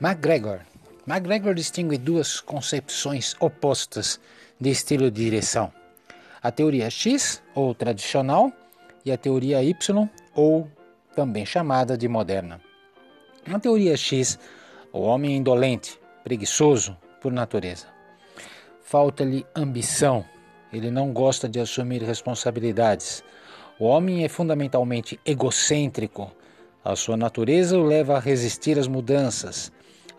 MacGregor. MacGregor distingue duas concepções opostas de estilo de direção: a teoria X, ou tradicional, e a teoria Y, ou também chamada de moderna. Na teoria X, o homem é indolente, preguiçoso por natureza. Falta-lhe ambição, ele não gosta de assumir responsabilidades. O homem é fundamentalmente egocêntrico. A sua natureza o leva a resistir às mudanças.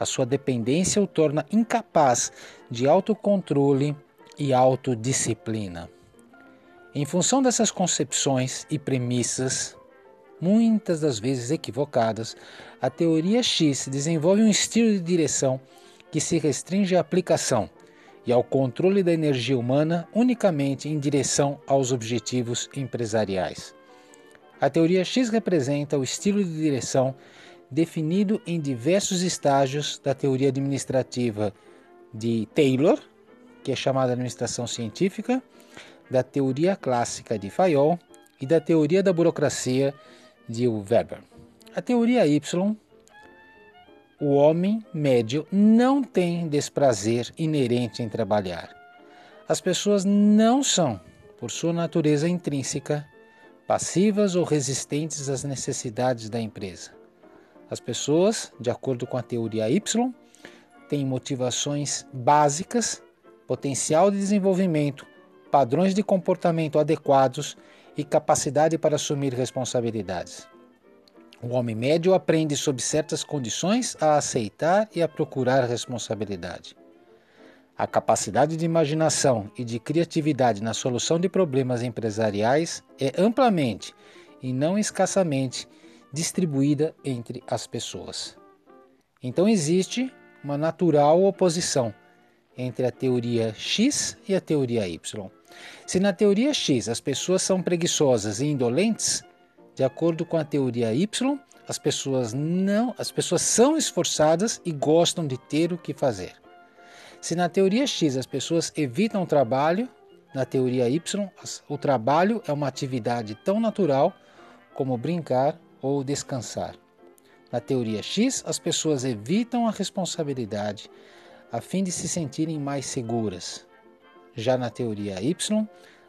A sua dependência o torna incapaz de autocontrole e autodisciplina. Em função dessas concepções e premissas, muitas das vezes equivocadas, a teoria X desenvolve um estilo de direção que se restringe à aplicação e ao controle da energia humana unicamente em direção aos objetivos empresariais. A teoria X representa o estilo de direção definido em diversos estágios da teoria administrativa de Taylor, que é chamada administração científica, da teoria clássica de Fayol e da teoria da burocracia de Weber. A teoria Y, o homem médio não tem desprazer inerente em trabalhar. As pessoas não são, por sua natureza intrínseca, passivas ou resistentes às necessidades da empresa. As pessoas, de acordo com a teoria Y, têm motivações básicas, potencial de desenvolvimento padrões de comportamento adequados e capacidade para assumir responsabilidades. O homem médio aprende, sob certas condições, a aceitar e a procurar responsabilidade. A capacidade de imaginação e de criatividade na solução de problemas empresariais é amplamente e não escassamente distribuída entre as pessoas. Então existe uma natural oposição entre a teoria X e a teoria Y. Se na teoria X as pessoas são preguiçosas e indolentes, de acordo com a teoria Y, as pessoas não, as pessoas são esforçadas e gostam de ter o que fazer. Se na teoria X as pessoas evitam o trabalho, na teoria Y, o trabalho é uma atividade tão natural como brincar ou descansar. Na teoria X, as pessoas evitam a responsabilidade a fim de se sentirem mais seguras. Já na teoria Y,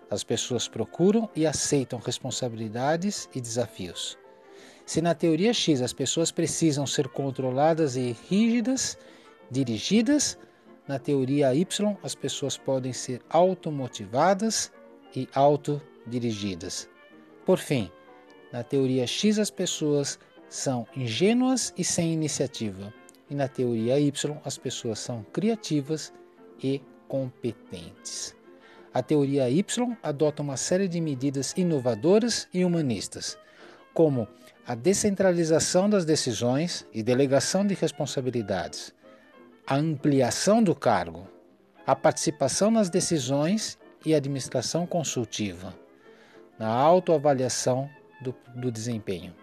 as pessoas procuram e aceitam responsabilidades e desafios. Se na teoria X as pessoas precisam ser controladas e rígidas, dirigidas, na teoria Y as pessoas podem ser automotivadas e autodirigidas. Por fim, na teoria X as pessoas são ingênuas e sem iniciativa, e na teoria Y as pessoas são criativas e competentes. A teoria Y adota uma série de medidas inovadoras e humanistas, como a descentralização das decisões e delegação de responsabilidades, a ampliação do cargo, a participação nas decisões e administração consultiva, na autoavaliação do, do desempenho.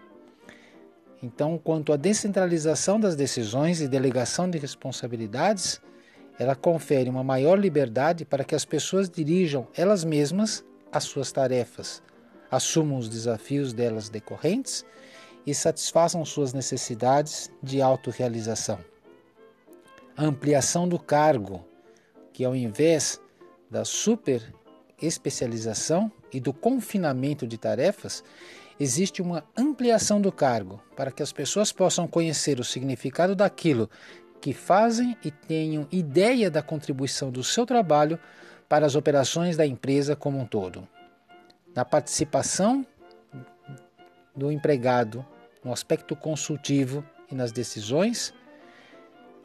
Então, quanto à descentralização das decisões e delegação de responsabilidades, ela confere uma maior liberdade para que as pessoas dirijam elas mesmas as suas tarefas, assumam os desafios delas decorrentes e satisfaçam suas necessidades de autorrealização. A ampliação do cargo, que ao invés da super especialização e do confinamento de tarefas, existe uma ampliação do cargo para que as pessoas possam conhecer o significado daquilo que fazem e tenham ideia da contribuição do seu trabalho para as operações da empresa como um todo. Na participação do empregado no aspecto consultivo e nas decisões,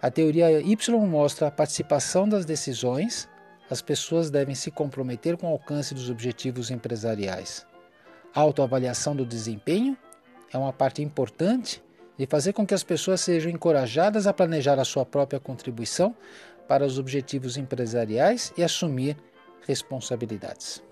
a teoria Y mostra a participação das decisões, as pessoas devem se comprometer com o alcance dos objetivos empresariais. Autoavaliação do desempenho é uma parte importante de fazer com que as pessoas sejam encorajadas a planejar a sua própria contribuição para os objetivos empresariais e assumir responsabilidades.